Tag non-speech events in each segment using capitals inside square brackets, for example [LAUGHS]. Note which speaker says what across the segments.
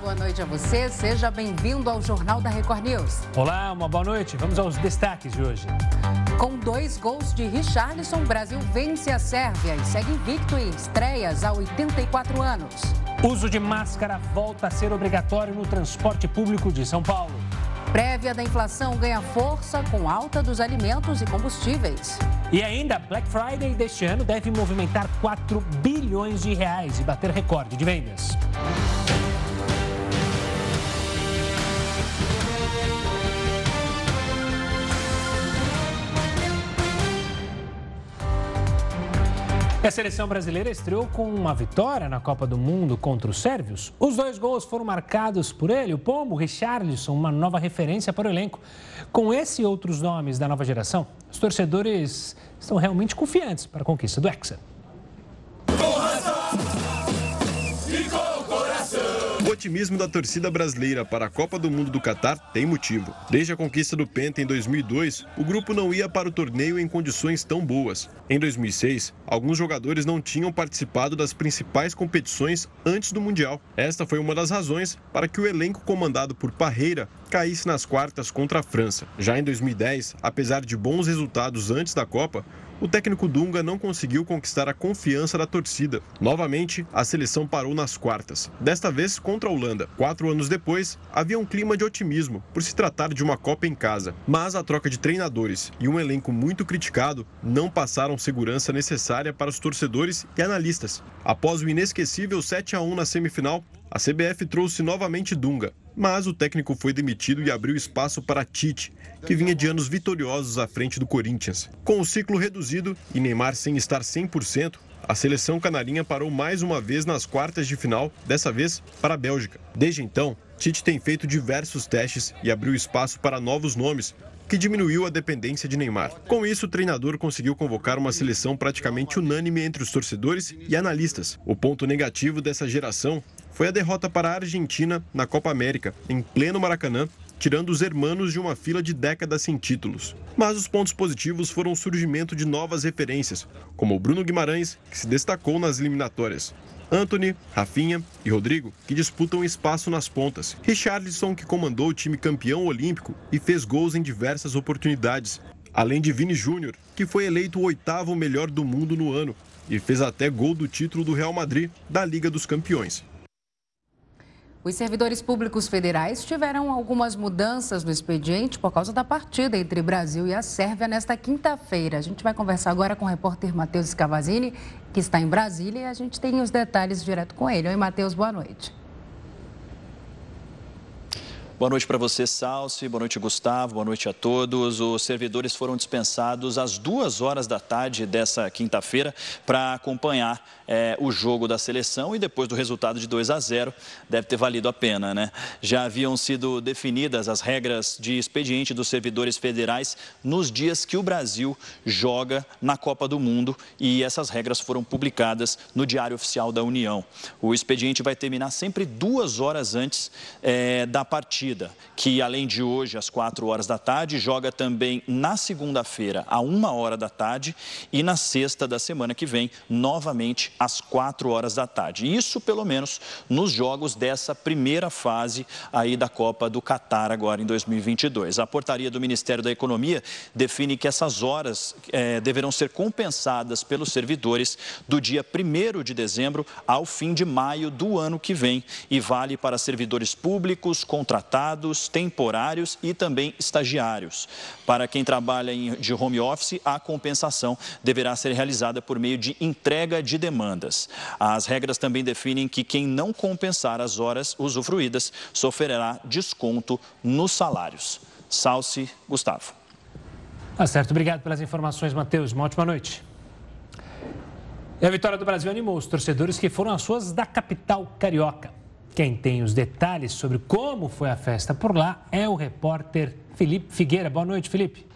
Speaker 1: boa noite a você. Seja bem-vindo ao Jornal da Record News.
Speaker 2: Olá, uma boa noite. Vamos aos destaques de hoje.
Speaker 1: Com dois gols de Richarlison, o Brasil vence a Sérvia e segue invicto em estreias há 84 anos.
Speaker 2: Uso de máscara volta a ser obrigatório no transporte público de São Paulo.
Speaker 1: Prévia da inflação ganha força com alta dos alimentos e combustíveis.
Speaker 2: E ainda, Black Friday deste ano deve movimentar 4 bilhões de reais e bater recorde de vendas. E [LAUGHS] a seleção brasileira estreou com uma vitória na Copa do Mundo contra os sérvios. Os dois gols foram marcados por ele, o Pombo Richarlison, uma nova referência para o elenco. Com esse e outros nomes da nova geração, os torcedores estão realmente confiantes para a conquista do Hexa.
Speaker 3: Otimismo da torcida brasileira para a Copa do Mundo do Catar tem motivo. Desde a conquista do Penta em 2002, o grupo não ia para o torneio em condições tão boas. Em 2006, alguns jogadores não tinham participado das principais competições antes do Mundial. Esta foi uma das razões para que o elenco comandado por Parreira caísse nas quartas contra a França. Já em 2010, apesar de bons resultados antes da Copa, o técnico Dunga não conseguiu conquistar a confiança da torcida. Novamente, a seleção parou nas quartas, desta vez contra a Holanda. Quatro anos depois, havia um clima de otimismo por se tratar de uma Copa em casa. Mas a troca de treinadores e um elenco muito criticado não passaram segurança necessária para os torcedores e analistas. Após o inesquecível 7 a 1 na semifinal, a CBF trouxe novamente Dunga, mas o técnico foi demitido e abriu espaço para Tite, que vinha de anos vitoriosos à frente do Corinthians. Com o ciclo reduzido e Neymar sem estar 100%, a seleção canarinha parou mais uma vez nas quartas de final, dessa vez para a Bélgica. Desde então, Tite tem feito diversos testes e abriu espaço para novos nomes, que diminuiu a dependência de Neymar. Com isso, o treinador conseguiu convocar uma seleção praticamente unânime entre os torcedores e analistas. O ponto negativo dessa geração foi a derrota para a Argentina na Copa América, em pleno Maracanã, tirando os hermanos de uma fila de décadas sem títulos. Mas os pontos positivos foram o surgimento de novas referências, como o Bruno Guimarães, que se destacou nas eliminatórias. Anthony, Rafinha e Rodrigo, que disputam espaço nas pontas. Richarlison, que comandou o time campeão olímpico e fez gols em diversas oportunidades. Além de Vini Júnior, que foi eleito o oitavo melhor do mundo no ano e fez até gol do título do Real Madrid da Liga dos Campeões.
Speaker 1: Os servidores públicos federais tiveram algumas mudanças no expediente por causa da partida entre Brasil e a Sérvia nesta quinta-feira. A gente vai conversar agora com o repórter Matheus Scavazini, que está em Brasília, e a gente tem os detalhes direto com ele. Oi, Matheus, boa noite.
Speaker 4: Boa noite para você, Salsi. Boa noite, Gustavo. Boa noite a todos. Os servidores foram dispensados às duas horas da tarde dessa quinta-feira para acompanhar é, o jogo da seleção e depois do resultado de 2 a 0 deve ter valido a pena, né? Já haviam sido definidas as regras de expediente dos servidores federais nos dias que o Brasil joga na Copa do Mundo e essas regras foram publicadas no Diário Oficial da União. O expediente vai terminar sempre duas horas antes é, da partida partida, que além de hoje, às 4 horas da tarde, joga também na segunda-feira, à 1 hora da tarde, e na sexta da semana que vem, novamente às 4 horas da tarde. Isso, pelo menos, nos jogos dessa primeira fase aí da Copa do Catar, agora em 2022. A portaria do Ministério da Economia define que essas horas é, deverão ser compensadas pelos servidores do dia 1 de dezembro ao fim de maio do ano que vem e vale para servidores públicos, contratados contratados, temporários e também estagiários. Para quem trabalha de home office, a compensação deverá ser realizada por meio de entrega de demandas. As regras também definem que quem não compensar as horas usufruídas sofrerá desconto nos salários. Salce Gustavo.
Speaker 2: Tá certo, obrigado pelas informações, Matheus. Uma ótima noite. E a vitória do Brasil animou os torcedores que foram às ruas da capital carioca. Quem tem os detalhes sobre como foi a festa por lá é o repórter Felipe Figueira. Boa noite, Felipe.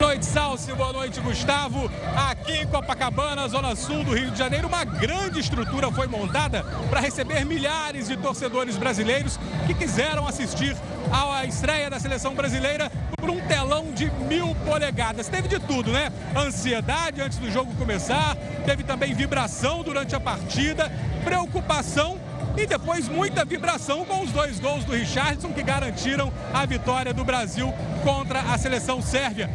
Speaker 5: Boa noite, Salsi. Boa noite, Gustavo. Aqui em Copacabana, zona sul do Rio de Janeiro, uma grande estrutura foi montada para receber milhares de torcedores brasileiros que quiseram assistir à estreia da seleção brasileira por um telão de mil polegadas. Teve de tudo, né? Ansiedade antes do jogo começar, teve também vibração durante a partida, preocupação e depois muita vibração com os dois gols do Richardson que garantiram a vitória do Brasil contra a seleção sérvia.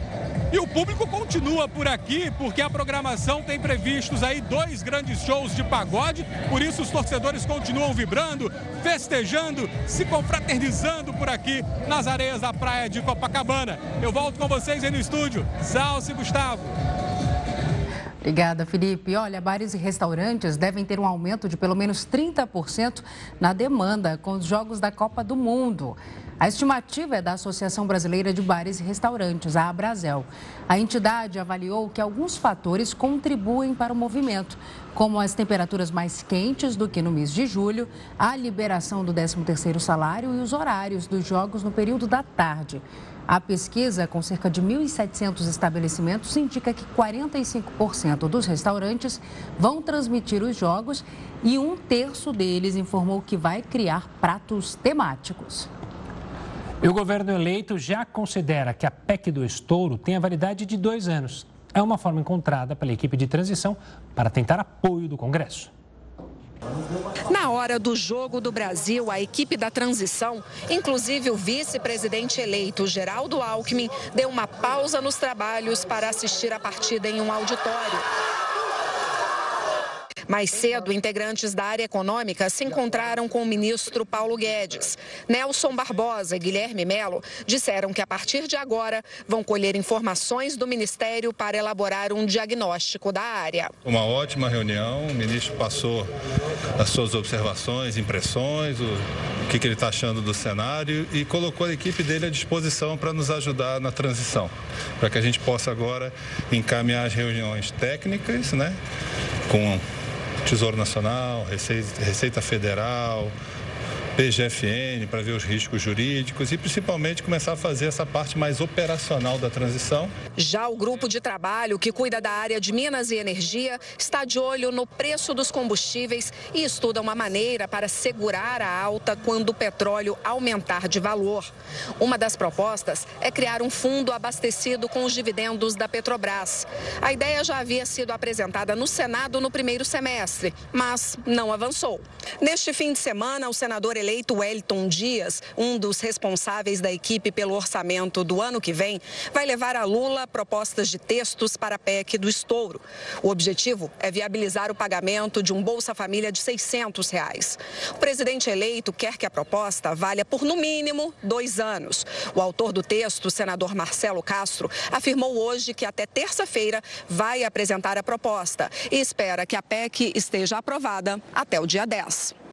Speaker 5: E o público continua por aqui, porque a programação tem previstos aí dois grandes shows de pagode, por isso os torcedores continuam vibrando, festejando, se confraternizando por aqui nas areias da praia de Copacabana. Eu volto com vocês aí no estúdio. Salve, Gustavo.
Speaker 1: Obrigada, Felipe. Olha, bares e restaurantes devem ter um aumento de pelo menos 30% na demanda com os Jogos da Copa do Mundo. A estimativa é da Associação Brasileira de Bares e Restaurantes, a Abrazel. A entidade avaliou que alguns fatores contribuem para o movimento, como as temperaturas mais quentes do que no mês de julho, a liberação do 13º salário e os horários dos jogos no período da tarde. A pesquisa, com cerca de 1.700 estabelecimentos, indica que 45% dos restaurantes vão transmitir os jogos e um terço deles informou que vai criar pratos temáticos.
Speaker 2: E o governo eleito já considera que a PEC do estouro tem a validade de dois anos. É uma forma encontrada pela equipe de transição para tentar apoio do Congresso.
Speaker 6: Na hora do jogo do Brasil, a equipe da transição, inclusive o vice-presidente eleito Geraldo Alckmin, deu uma pausa nos trabalhos para assistir a partida em um auditório. Mais cedo, integrantes da área econômica se encontraram com o ministro Paulo Guedes. Nelson Barbosa e Guilherme Melo disseram que a partir de agora vão colher informações do ministério para elaborar um diagnóstico da área.
Speaker 7: Uma ótima reunião, o ministro passou as suas observações, impressões, o que, ele está achando do cenário e colocou a equipe dele à disposição para nos ajudar na transição, para que a gente possa agora encaminhar as reuniões técnicas, né, com Tesouro Nacional, Receita, Federal, PGFN para ver os riscos jurídicos e principalmente começar a fazer essa parte mais operacional da transição.
Speaker 6: Já o grupo de trabalho que cuida da área de Minas e Energia está de olho no preço dos combustíveis e estuda uma maneira para segurar a alta quando o petróleo aumentar de valor. Uma das propostas é criar um fundo abastecido com os dividendos da Petrobras. A ideia já havia sido apresentada no Senado no primeiro semestre, mas não avançou. Neste fim de semana, o senador eleito Wellington Dias, um dos responsáveis da equipe pelo orçamento do ano que vem, vai levar a Lula propostas de textos para a PEC do estouro. O objetivo é viabilizar o pagamento de um Bolsa Família de 600 reais. O presidente eleito quer que a proposta valha por no mínimo dois anos. O autor do texto, o senador Marcelo Castro, afirmou hoje que até terça-feira vai apresentar a proposta e espera que a PEC esteja aprovada até o dia 10.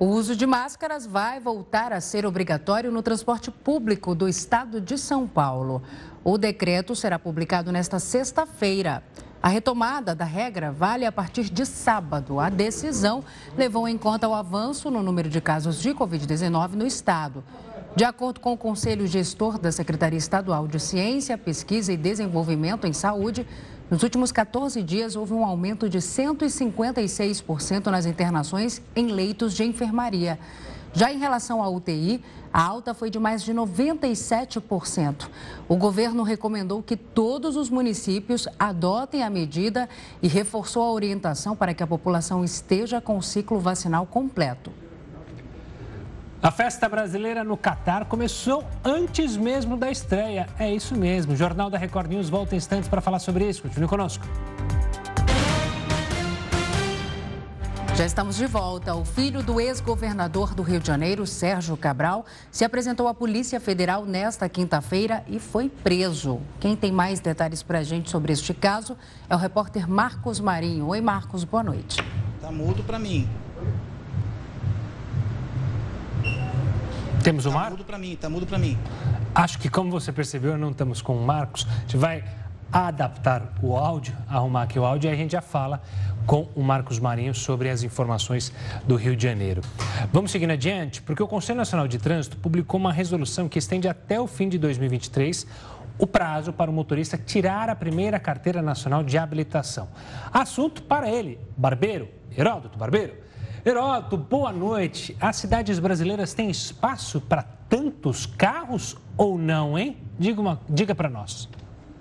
Speaker 1: O uso de máscaras vai voltar a ser obrigatório no transporte público do estado de São Paulo. O decreto será publicado nesta sexta-feira. A retomada da regra vale a partir de sábado. A decisão levou em conta o avanço no número de casos de Covid-19 no estado. De acordo com o Conselho Gestor da Secretaria Estadual de Ciência, Pesquisa e Desenvolvimento em Saúde, nos últimos 14 dias, houve um aumento de 156% nas internações em leitos de enfermaria. Já em relação à UTI, a alta foi de mais de 97%. O governo recomendou que todos os municípios adotem a medida e reforçou a orientação para que a população esteja com o ciclo vacinal completo.
Speaker 2: A festa brasileira no Catar começou antes mesmo da estreia. É isso mesmo. O Jornal da Record News volta em instantes para falar sobre isso. Continue conosco.
Speaker 1: Já estamos de volta. O filho do ex-governador do Rio de Janeiro, Sérgio Cabral, se apresentou à Polícia Federal nesta quinta-feira e foi preso. Quem tem mais detalhes para a gente sobre este caso é o repórter Marcos Marinho. Oi, Marcos, boa noite.
Speaker 8: Tá mudo para mim.
Speaker 2: Temos o
Speaker 8: Tá
Speaker 2: Marcos?
Speaker 8: mudo para mim, tá mudo para mim.
Speaker 2: Acho que, como você percebeu, não estamos com o Marcos. A gente vai adaptar o áudio, arrumar aqui o áudio e a gente já fala com o Marcos Marinho sobre as informações do Rio de Janeiro. Vamos seguindo adiante, porque o Conselho Nacional de Trânsito publicou uma resolução que estende até o fim de 2023 o prazo para o motorista tirar a primeira carteira nacional de habilitação. Assunto para ele, Barbeiro, Heródoto Barbeiro. Heródoto, boa noite. As cidades brasileiras têm espaço para tantos carros ou não, hein? Diga, uma, diga para nós.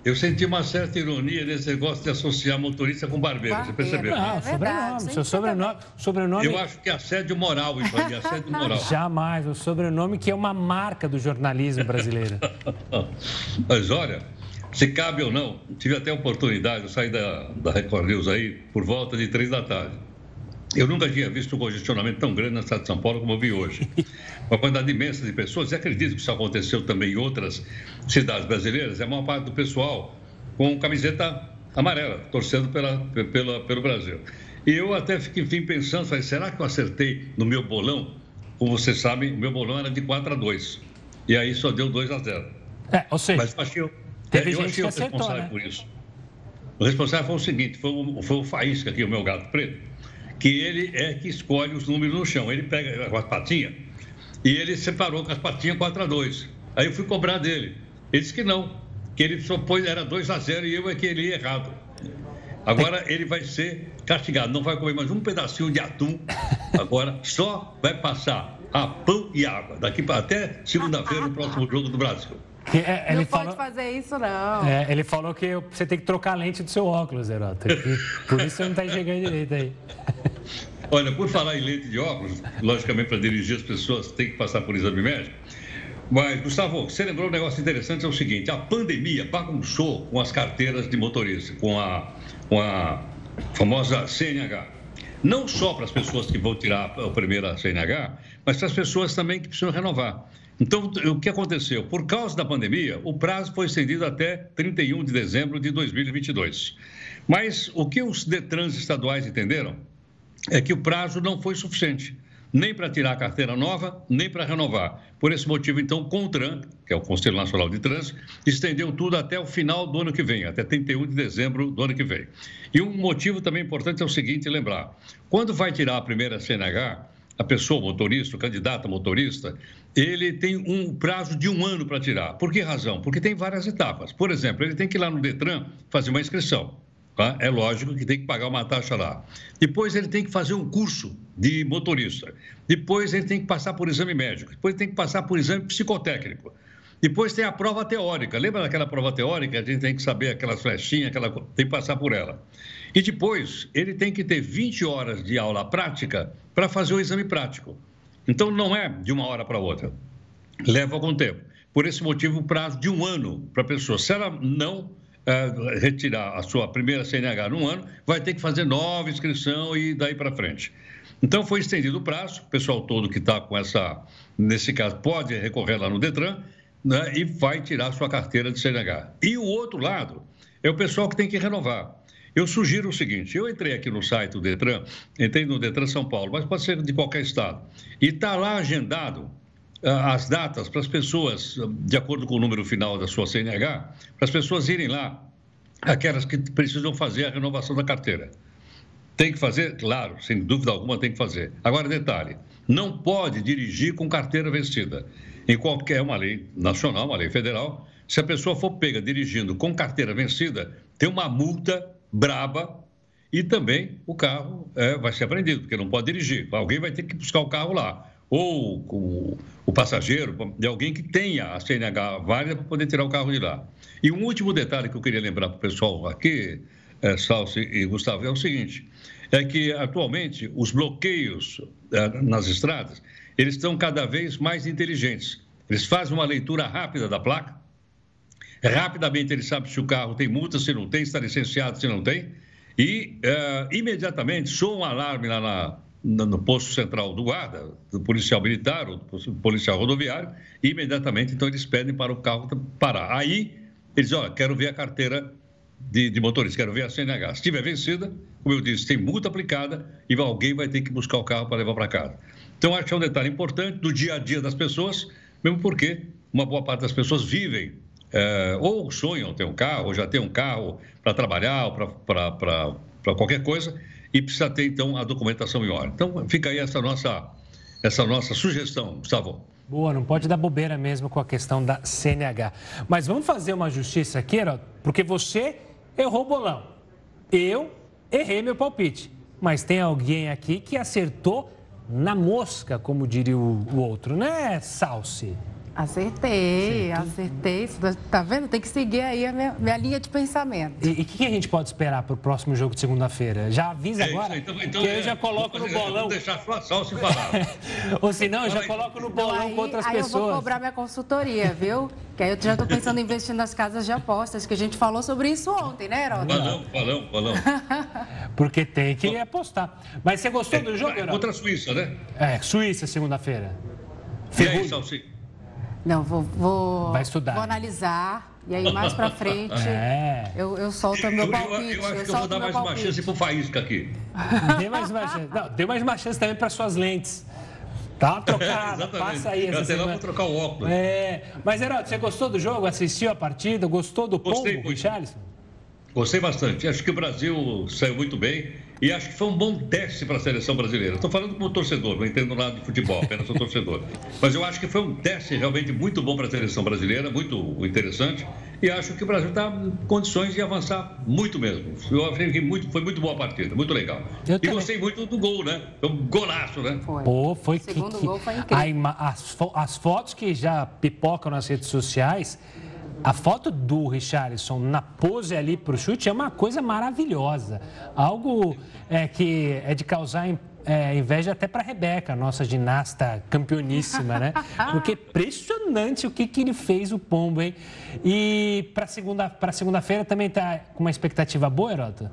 Speaker 9: eu senti uma certa ironia nesse negócio de associar motorista com barbeiro. barbeiro. Você percebeu?
Speaker 2: Não, é sobrenome. Seu sobrenome, sobrenome.
Speaker 9: Eu acho que é assédio moral aí, [LAUGHS] assédio moral.
Speaker 2: Jamais. O sobrenome que é uma marca do jornalismo brasileiro. [LAUGHS]
Speaker 9: Mas olha, se cabe ou não, tive até a oportunidade de sair da, da Record News aí por volta de três da tarde. Eu nunca tinha visto um congestionamento tão grande na cidade de São Paulo como eu vi hoje. [LAUGHS] Uma quantidade imensa de pessoas, e acredito que isso aconteceu também em outras cidades brasileiras, é a maior parte do pessoal com camiseta amarela, torcendo pela, pela, pelo Brasil. E eu até fiquei enfim, pensando, falei, será que eu acertei no meu bolão? Como vocês sabem, o meu bolão era de 4 a 2. E aí só deu 2 a 0.
Speaker 2: É, ou seja,
Speaker 9: Mas eu achei,
Speaker 2: teve
Speaker 9: eu achei
Speaker 2: que
Speaker 9: o
Speaker 2: acertou,
Speaker 9: responsável
Speaker 2: né?
Speaker 9: por isso. O responsável foi o seguinte, foi o, foi o Faísca aqui, o meu gato preto, que ele é que escolhe os números no chão. Ele pega com as patinhas e ele separou com as patinhas 4 a 2. Aí eu fui cobrar dele. Ele disse que não, que ele só pôs, era 2 a 0 e eu é que ele ia errado. Agora ele vai ser castigado, não vai comer mais um pedacinho de atum. Agora só vai passar a pão e água. Daqui para até segunda-feira, no próximo jogo do Brasil.
Speaker 2: Que, é, ele
Speaker 1: não
Speaker 2: falou,
Speaker 1: pode fazer isso, não.
Speaker 2: é, ele falou que você tem que trocar a lente do seu óculos, Heroto. que Por isso você não está enxergando direito aí. [LAUGHS]
Speaker 9: Olha, por falar em lente de óculos, logicamente para dirigir as pessoas tem que passar por exame médico. Mas, Gustavo, você lembrou um negócio interessante, é o seguinte, a pandemia bagunçou com as carteiras de motorista, com a, com a famosa CNH. Não só para as pessoas que vão tirar a primeira CNH, mas para as pessoas também que precisam renovar. Então, o que aconteceu? Por causa da pandemia, o prazo foi estendido até 31 de dezembro de 2022. Mas o que os Detrans estaduais entenderam é que o prazo não foi suficiente, nem para tirar a carteira nova, nem para renovar. Por esse motivo, então, o CONTRAN, que é o Conselho Nacional de Trânsito, estendeu tudo até o final do ano que vem, até 31 de dezembro do ano que vem. E um motivo também importante é o seguinte, lembrar, quando vai tirar a primeira CNH, a pessoa, o motorista, o candidato a motorista, ele tem um prazo de um ano para tirar. Por que razão? Porque tem várias etapas. Por exemplo, ele tem que ir lá no Detran fazer uma inscrição. Tá? É lógico que tem que pagar uma taxa lá. Depois ele tem que fazer um curso de motorista. Depois ele tem que passar por exame médico. Depois ele tem que passar por exame psicotécnico. Depois tem a prova teórica. Lembra daquela prova teórica? A gente tem que saber aquelas flechinhas, aquela... tem que passar por ela. E depois ele tem que ter 20 horas de aula prática para fazer o exame prático. Então não é de uma hora para outra. Leva algum tempo. Por esse motivo, o prazo de um ano para a pessoa. Se ela não uh, retirar a sua primeira CNH num ano, vai ter que fazer nova inscrição e daí para frente. Então foi estendido o prazo, o pessoal todo que está com essa, nesse caso, pode recorrer lá no Detran né, e vai tirar sua carteira de CNH. E o outro lado é o pessoal que tem que renovar. Eu sugiro o seguinte: eu entrei aqui no site do Detran, entrei no Detran São Paulo, mas pode ser de qualquer estado, e está lá agendado as datas para as pessoas, de acordo com o número final da sua CNH, para as pessoas irem lá, aquelas que precisam fazer a renovação da carteira. Tem que fazer? Claro, sem dúvida alguma tem que fazer. Agora, detalhe: não pode dirigir com carteira vencida. Em qualquer uma lei nacional, uma lei federal, se a pessoa for pega dirigindo com carteira vencida, tem uma multa braba e também o carro é, vai ser apreendido, porque não pode dirigir. Alguém vai ter que buscar o carro lá ou o, o passageiro, de alguém que tenha a CNH válida para poder tirar o carro de lá. E um último detalhe que eu queria lembrar para o pessoal aqui, é, Salsi e Gustavo, é o seguinte, é que atualmente os bloqueios é, nas estradas, eles estão cada vez mais inteligentes. Eles fazem uma leitura rápida da placa, rapidamente eles sabem se o carro tem multa, se não tem, se está licenciado, se não tem, e é, imediatamente soa um alarme lá na, no posto central do guarda, do policial militar, ou do policial rodoviário, e imediatamente então eles pedem para o carro parar. Aí eles olha, quero ver a carteira de, de motorista, quero ver a CNH. Se estiver vencida, como eu disse, tem multa aplicada e alguém vai ter que buscar o carro para levar para casa. Então, acho que é um detalhe importante do dia a dia das pessoas, mesmo porque uma boa parte das pessoas vivem é, ou sonham ter um carro, ou já tem um carro para trabalhar, ou para qualquer coisa, e precisa ter, então, a documentação em ordem. Então, fica aí essa nossa, essa nossa sugestão, Gustavo.
Speaker 2: Boa, não pode dar bobeira mesmo com a questão da CNH. Mas vamos fazer uma justiça aqui, Herói, porque você errou o bolão. Eu errei meu palpite. Mas tem alguém aqui que acertou na mosca, como diria o, o outro, né, Salsi?
Speaker 1: Acertei, acertei. Tá vendo? Tem que seguir aí a minha, minha linha de pensamento.
Speaker 2: E o que, que, a gente pode esperar para o próximo jogo de segunda-feira? Já avisa é, agora?
Speaker 9: Então, então,
Speaker 2: que
Speaker 9: é,
Speaker 2: eu já coloco no bolão. Vou
Speaker 9: deixar só, se falar. [LAUGHS]
Speaker 2: Ou se não, eu já coloco no bolão aí, com outras
Speaker 1: aí
Speaker 2: pessoas.
Speaker 1: Aí eu vou cobrar minha consultoria, viu? Que aí eu já estou pensando em investir nas casas de apostas, que a gente falou sobre isso ontem, né, Herói?
Speaker 9: Falão, falão, falão. [LAUGHS]
Speaker 2: Porque tem que apostar. Mas você gostou do jogo, Herói?
Speaker 9: Contra a Suíça, né?
Speaker 2: É, Suíça, segunda-feira.
Speaker 9: E aí, Salsi?
Speaker 1: Não, vou, vou,
Speaker 2: Vai estudar.
Speaker 1: vou analisar. E aí, mais pra frente, [LAUGHS] é. eu, eu solto o meu palpite.
Speaker 9: Eu, eu, eu acho que eu vou dar mais palpite. uma chance pro Faísca aqui. [LAUGHS]
Speaker 2: Dê mais uma chance. Não, dê mais uma chance também para suas lentes. Tá [LAUGHS] trocada, é, passa aí.
Speaker 9: Essa Até lá vou trocar o óculos.
Speaker 2: É, mas, Heraldo, você gostou do jogo? Assistiu a partida? Gostou do
Speaker 9: Gostei
Speaker 2: pombo, Richarlison?
Speaker 9: Gostei bastante. Acho que o Brasil saiu muito bem e acho que foi um bom teste para a seleção brasileira. Estou falando como torcedor, não entendo nada de futebol, apenas sou torcedor. [LAUGHS] Mas eu acho que foi um teste realmente muito bom para a seleção brasileira, muito interessante. E acho que o Brasil está em condições de avançar muito mesmo. Eu achei que muito, foi muito boa a partida, muito legal. Eu e também. gostei muito do gol, né? Foi um golaço, né?
Speaker 1: Foi.
Speaker 2: Pô, foi o
Speaker 1: segundo que, gol foi incrível.
Speaker 2: as, as fotos que já pipocam nas redes sociais a foto do Richarlison na pose ali para o chute é uma coisa maravilhosa. Algo é, que é de causar é, inveja até para a Rebeca, nossa ginasta campeoníssima, né? [LAUGHS] Porque é impressionante o que, que ele fez, o Pombo, hein? E para segunda, segunda-feira também está com uma expectativa boa, Herota?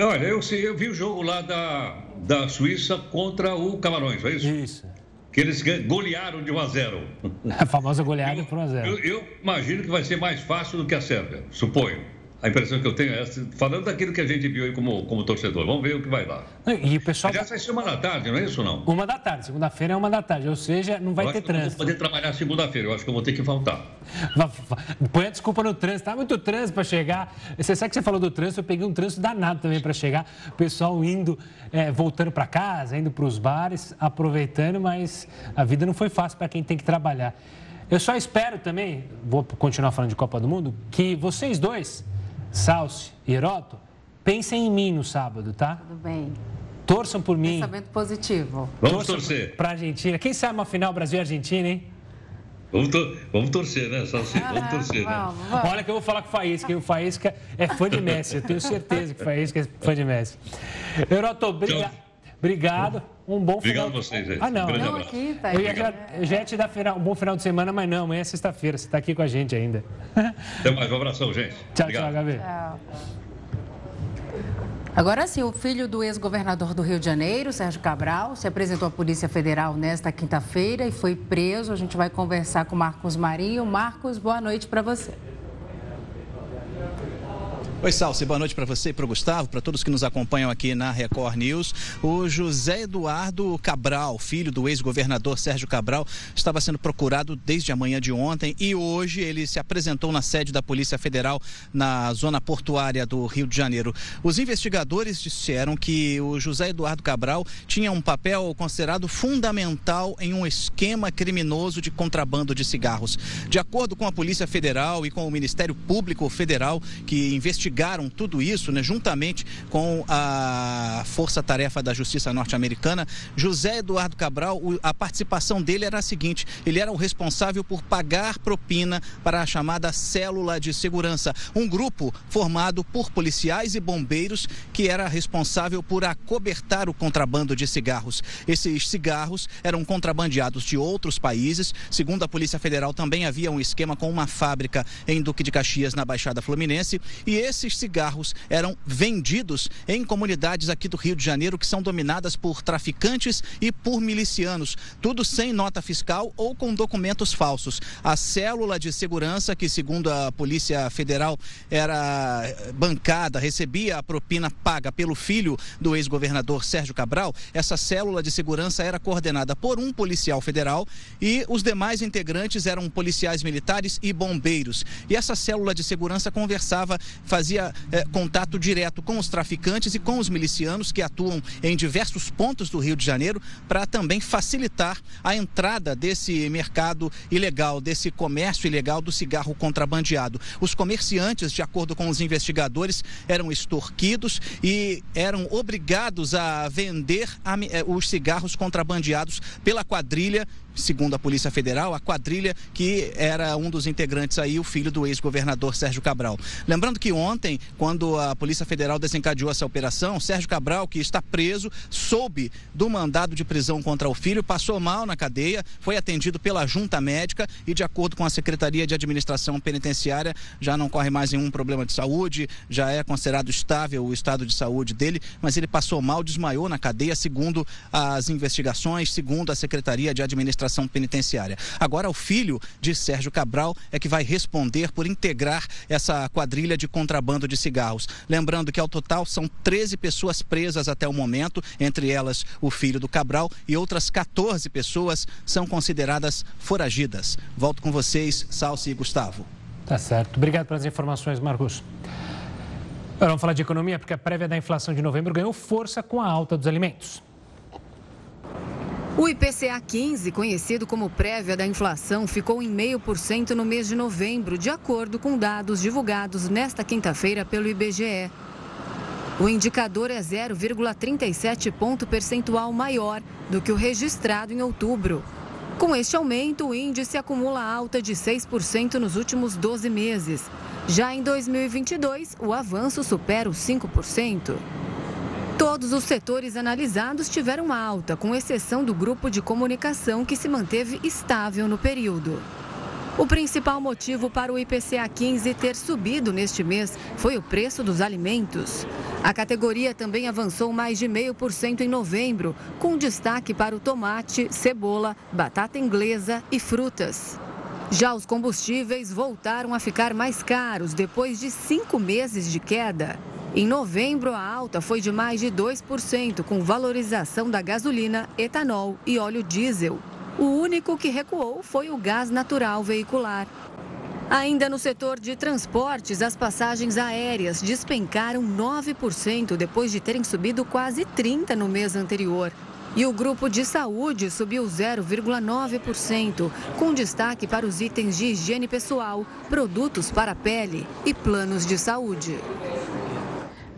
Speaker 9: Olha, eu, eu vi o jogo lá da, da Suíça contra o Camarões, é isso?
Speaker 2: Isso
Speaker 9: que eles golearam de 1 a 0.
Speaker 2: A famosa goleada por 1 a 0.
Speaker 9: Eu, eu, imagino que vai ser mais fácil do que a Sérvia, suponho. A impressão que eu tenho é essa, falando daquilo que a gente viu aí como, como torcedor. Vamos ver o que vai dar.
Speaker 2: E o pessoal.
Speaker 9: Já vai ser uma da tarde, não é isso não?
Speaker 2: Uma da tarde. Segunda-feira é uma da tarde. Ou seja, não vai
Speaker 9: eu
Speaker 2: ter trânsito.
Speaker 9: Eu vou poder trabalhar segunda-feira. Eu acho que eu vou ter que faltar.
Speaker 2: Põe a desculpa no trânsito. Tá muito trânsito para chegar. Você sabe que você falou do trânsito? Eu peguei um trânsito danado também para chegar. O pessoal indo, é, voltando para casa, indo para os bares, aproveitando, mas a vida não foi fácil para quem tem que trabalhar. Eu só espero também, vou continuar falando de Copa do Mundo, que vocês dois Salsi e Heroto, pensem em mim no sábado, tá?
Speaker 1: Tudo bem.
Speaker 2: Torçam por mim.
Speaker 1: Pensamento positivo.
Speaker 9: Vamos Torçam torcer.
Speaker 2: Para a Argentina. Quem sabe uma final Brasil e Argentina, hein?
Speaker 9: Vamos, to vamos torcer, né, Salsi? Vamos torcer, né? Vamos,
Speaker 2: vamos. Olha que eu vou falar com o Faísca. O Faísca é fã de Messi. Eu tenho certeza que o Faísca é fã de Messi. Heroto, obrigado. Obrigado. Um bom
Speaker 9: Obrigado
Speaker 2: final.
Speaker 9: a vocês, gente.
Speaker 2: Ah, não.
Speaker 9: Um
Speaker 2: não
Speaker 1: aqui, tá
Speaker 2: eu, ia já, eu já te dar final, um bom final de semana, mas não, amanhã é sexta-feira. Você está aqui com a gente ainda. [LAUGHS]
Speaker 9: Até mais. Um abração, gente.
Speaker 2: Tchau, Obrigado. tchau, Gabi.
Speaker 1: Tchau. Agora sim, o filho do ex-governador do Rio de Janeiro, Sérgio Cabral, se apresentou à Polícia Federal nesta quinta-feira e foi preso. A gente vai conversar com Marcos Marinho. Marcos, boa noite para você.
Speaker 8: Oi, Salsi, boa noite para você para o Gustavo, para todos que nos acompanham aqui na Record News. O José Eduardo Cabral, filho do ex-governador Sérgio Cabral, estava sendo procurado desde a manhã de ontem e hoje ele se apresentou na sede da Polícia Federal na zona portuária do Rio de Janeiro. Os investigadores disseram que o José Eduardo Cabral tinha um papel considerado fundamental em um esquema criminoso de contrabando de cigarros. De acordo com a Polícia Federal e com o Ministério Público Federal, que investiga investigaram tudo isso, né, juntamente com a Força Tarefa da Justiça Norte-Americana, José Eduardo Cabral, a participação dele era a seguinte: ele era o responsável por pagar propina para a chamada célula de segurança, um grupo formado por policiais e bombeiros que era responsável por acobertar o contrabando de cigarros. Esses cigarros eram contrabandeados de outros países. Segundo a Polícia Federal, também havia um esquema com uma fábrica em Duque de Caxias, na Baixada Fluminense, e esse esses cigarros eram vendidos em comunidades aqui do Rio de Janeiro que são dominadas por traficantes e por milicianos, tudo sem nota fiscal ou com documentos falsos. A célula de segurança, que segundo a Polícia Federal era bancada, recebia a propina paga pelo filho do ex-governador Sérgio Cabral, essa célula de segurança era coordenada por um policial federal e os demais integrantes eram policiais militares e bombeiros. E essa célula de segurança conversava, fazia fazia é, contato direto com os traficantes e com os milicianos que atuam em diversos pontos do Rio de Janeiro para também facilitar a entrada desse mercado ilegal, desse comércio ilegal do cigarro contrabandeado. Os comerciantes, de acordo com os investigadores, eram extorquidos e eram obrigados a vender eh, os cigarros contrabandeados pela quadrilha segundo a Polícia Federal, a quadrilha que era um dos integrantes aí, o filho do ex-governador Sérgio Cabral. Lembrando que ontem, quando a Polícia Federal desencadeou essa operação, Sérgio Cabral, que está preso, soube do mandado de prisão contra o filho, passou mal na cadeia, foi atendido pela junta médica e, de acordo com a Secretaria de Administração Penitenciária, já não corre mais nenhum problema de saúde, já é considerado estável o estado de saúde dele, mas ele passou mal, desmaiou na cadeia, segundo as investigações, segundo a Secretaria de Administração administração penitenciária. Agora, o filho de Sérgio Cabral é que vai responder por integrar essa quadrilha de contrabando de cigarros. Lembrando que, ao total, são 13 pessoas presas até o momento, entre elas o filho do Cabral, e outras 14 pessoas são consideradas foragidas. Volto com vocês, Salsi e Gustavo.
Speaker 2: Tá certo. Obrigado pelas informações, Marcos. Agora vamos falar de economia, porque a prévia da inflação de novembro ganhou força com a alta dos alimentos.
Speaker 10: O IPCA 15, conhecido como prévia da inflação, ficou em 0,5% no mês de novembro, de acordo com dados divulgados nesta quinta-feira pelo IBGE. O indicador é 0,37 ponto percentual maior do que o registrado em outubro. Com este aumento, o índice acumula alta de 6% nos últimos 12 meses. Já em 2022, o avanço supera os 5%. Todos os setores analisados tiveram alta, com exceção do grupo de comunicação, que se manteve estável no período. O principal motivo para o IPCA 15 ter subido neste mês foi o preço dos alimentos. A categoria também avançou mais de 0,5% em novembro, com destaque para o tomate, cebola, batata inglesa e frutas. Já os combustíveis voltaram a ficar mais caros depois de cinco meses de queda. Em novembro, a alta foi de mais de 2%, com valorização da gasolina, etanol e óleo diesel. O único que recuou foi o gás natural veicular. Ainda no setor de transportes, as passagens aéreas despencaram 9% depois de terem subido quase 30% no mês anterior. E o grupo de saúde subiu 0,9%, com destaque para os itens de higiene pessoal, produtos para pele e planos de saúde.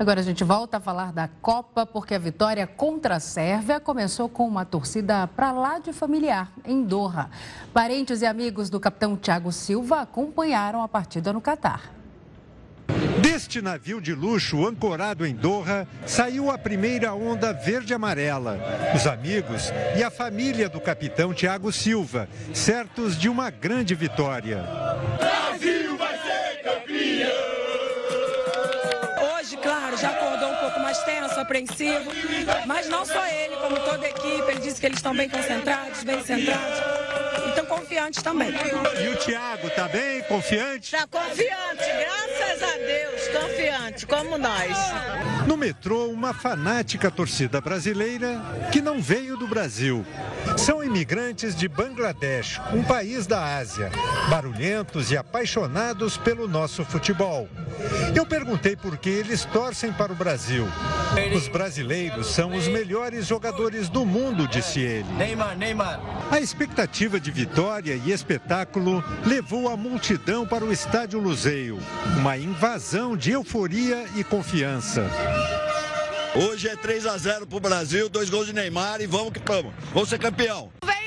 Speaker 1: Agora a gente volta a falar da Copa, porque a vitória contra a Sérvia começou com uma torcida para lá de familiar, em Doha. Parentes e amigos do capitão Thiago Silva acompanharam a partida no Catar.
Speaker 11: Deste navio de luxo ancorado em Doha, saiu a primeira onda verde-amarela. Os amigos e a família do capitão Thiago Silva, certos de uma grande vitória. Brasil
Speaker 12: já acordou um pouco mais tenso, apreensivo, mas não só ele, como toda a equipe, ele disse que eles estão bem concentrados, bem centrados. Confiantes também.
Speaker 11: E o Thiago tá bem, confiante?
Speaker 13: Tá confiante, graças a Deus, confiante, como nós.
Speaker 11: No metrô, uma fanática torcida brasileira que não veio do Brasil. São imigrantes de Bangladesh, um país da Ásia, barulhentos e apaixonados pelo nosso futebol. Eu perguntei por que eles torcem para o Brasil. Os brasileiros são os melhores jogadores do mundo, disse ele. Neymar, Neymar. A expectativa de vitória história e espetáculo levou a multidão para o Estádio Luzeiro. Uma invasão de euforia e confiança.
Speaker 14: Hoje é 3 a 0 o Brasil, dois gols de Neymar e vamos que vamos. Vamos ser campeão.
Speaker 15: Vem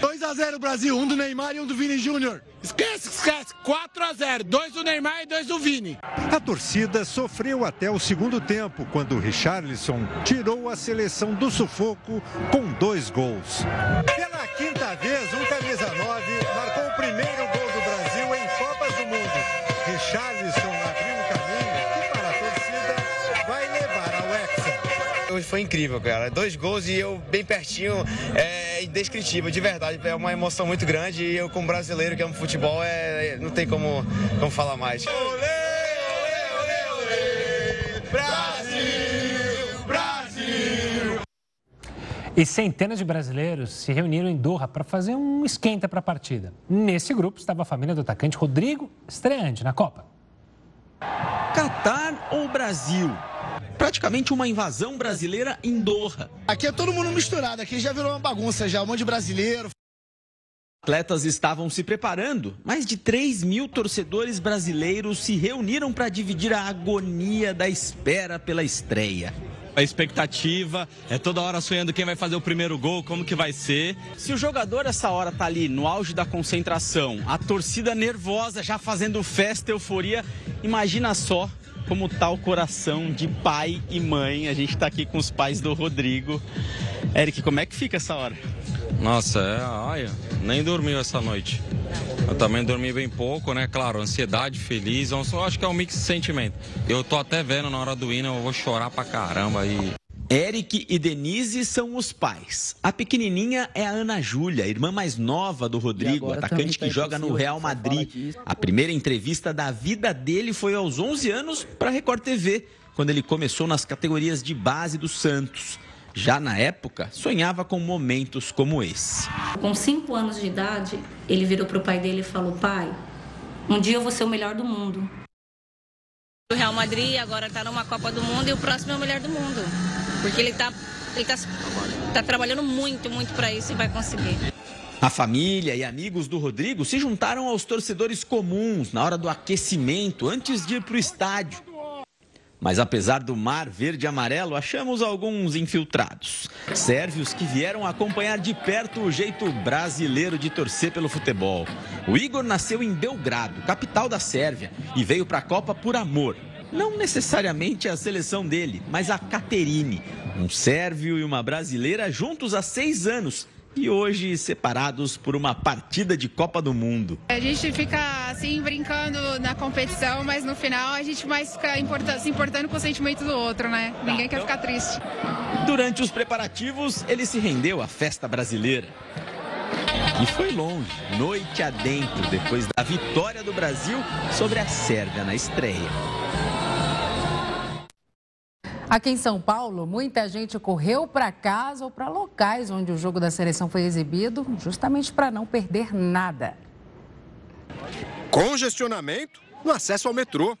Speaker 15: 2x0 Brasil, um do Neymar e um do Vini Júnior. Esquece, esquece. 4x0, dois do Neymar e dois do Vini.
Speaker 11: A torcida sofreu até o segundo tempo, quando o Richarlison tirou a seleção do sufoco com dois gols. Pela quinta vez, um camisa 9
Speaker 16: foi incrível, cara. Dois gols e eu bem pertinho. É é indescritível, de verdade. É uma emoção muito grande e eu, como brasileiro que amo futebol, é, não tem como, como falar mais. Olê, olê, olê,
Speaker 2: Brasil! Brasil! E centenas de brasileiros se reuniram em Doha para fazer um esquenta para a partida. Nesse grupo estava a família do atacante Rodrigo, estreante na Copa.
Speaker 17: Catar ou Brasil? Praticamente uma invasão brasileira em Doha.
Speaker 18: Aqui é todo mundo misturado, aqui já virou uma bagunça já, um monte de brasileiro.
Speaker 17: Atletas estavam se preparando. Mais de 3 mil torcedores brasileiros se reuniram para dividir a agonia da espera pela estreia.
Speaker 19: A expectativa é toda hora sonhando quem vai fazer o primeiro gol, como que vai ser.
Speaker 17: Se o jogador essa hora tá ali no auge da concentração, a torcida nervosa já fazendo festa, euforia, imagina só como tá o coração de pai e mãe. A gente tá aqui com os pais do Rodrigo. Eric, como é que fica essa hora?
Speaker 20: Nossa, é, olha, nem dormiu essa noite. Eu também dormi bem pouco, né? Claro, ansiedade, feliz, eu acho que é um mix de sentimento. Eu tô até vendo na hora do hino, eu vou chorar pra caramba aí.
Speaker 17: Eric e Denise são os pais. A pequenininha é a Ana Júlia, irmã mais nova do Rodrigo, atacante que joga no Real Madrid. A primeira entrevista da vida dele foi aos 11 anos para Record TV, quando ele começou nas categorias de base do Santos. Já na época, sonhava com momentos como esse.
Speaker 21: Com cinco anos de idade, ele virou para o pai dele e falou: Pai, um dia eu vou ser o melhor do mundo.
Speaker 22: O Real Madrid agora está numa Copa do Mundo e o próximo é o melhor do mundo. Porque ele está ele tá, tá trabalhando muito, muito para isso e vai conseguir.
Speaker 17: A família e amigos do Rodrigo se juntaram aos torcedores comuns na hora do aquecimento antes de ir para o estádio. Mas apesar do mar verde e amarelo, achamos alguns infiltrados. Sérvios que vieram acompanhar de perto o jeito brasileiro de torcer pelo futebol. O Igor nasceu em Belgrado, capital da Sérvia, e veio para a Copa por amor. Não necessariamente a seleção dele, mas a Caterine. Um sérvio e uma brasileira juntos há seis anos e hoje separados por uma partida de Copa do Mundo.
Speaker 14: A gente fica assim brincando na competição, mas no final a gente mais fica se importando com o sentimento do outro, né? Ninguém quer ficar triste.
Speaker 17: Durante os preparativos, ele se rendeu à festa brasileira. E foi longe, noite adentro, depois da vitória do Brasil sobre a Sérvia na estreia.
Speaker 1: Aqui em São Paulo, muita gente correu para casa ou para locais onde o jogo da seleção foi exibido, justamente para não perder nada.
Speaker 23: Congestionamento no acesso ao metrô.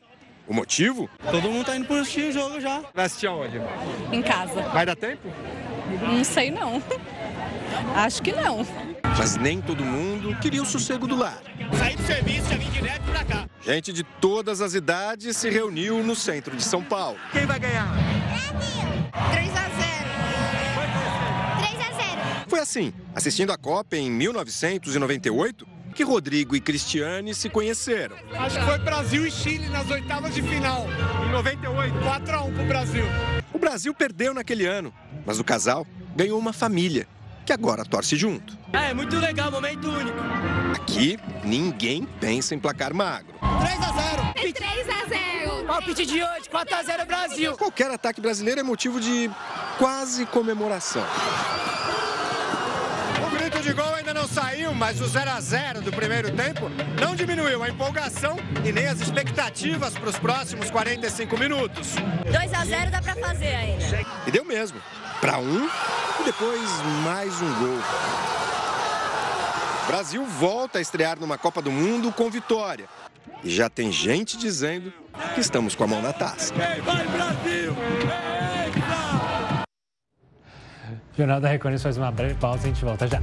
Speaker 23: O motivo?
Speaker 24: Todo mundo tá indo para assistir o jogo já.
Speaker 23: Vai assistir aonde?
Speaker 24: Em casa.
Speaker 23: Vai dar tempo?
Speaker 24: Não sei não. [LAUGHS] Acho que não.
Speaker 23: Mas nem todo mundo queria o sossego do lar.
Speaker 25: Saí do serviço, já vim direto pra cá.
Speaker 23: Gente de todas as idades se reuniu no centro de São Paulo.
Speaker 25: Quem vai ganhar?
Speaker 26: 3 a 0. 3 a 0.
Speaker 23: Foi assim, assistindo a Copa em 1998, que Rodrigo e Cristiane se conheceram.
Speaker 25: Acho que foi Brasil e Chile nas oitavas de final. Em 98, 4 a 1 pro Brasil.
Speaker 23: O Brasil perdeu naquele ano, mas o casal ganhou uma família que agora torce junto.
Speaker 25: É, muito legal, momento único.
Speaker 23: Aqui, ninguém pensa em placar magro.
Speaker 25: 3 a 0.
Speaker 26: É 3 a 0.
Speaker 25: Palpite de hoje, 4 a 0 Brasil.
Speaker 23: Qualquer ataque brasileiro é motivo de quase comemoração.
Speaker 25: O grito de gol ainda não saiu, mas o 0 a 0 do primeiro tempo não diminuiu a empolgação e nem as expectativas para os próximos 45 minutos.
Speaker 26: 2 a 0 dá para fazer ainda.
Speaker 23: E deu mesmo. Para um e depois mais um gol. O Brasil volta a estrear numa Copa do Mundo com vitória. E já tem gente dizendo que estamos com a mão na taça.
Speaker 25: Vai Brasil!
Speaker 2: Jornal da Record faz uma breve pausa e a gente volta já.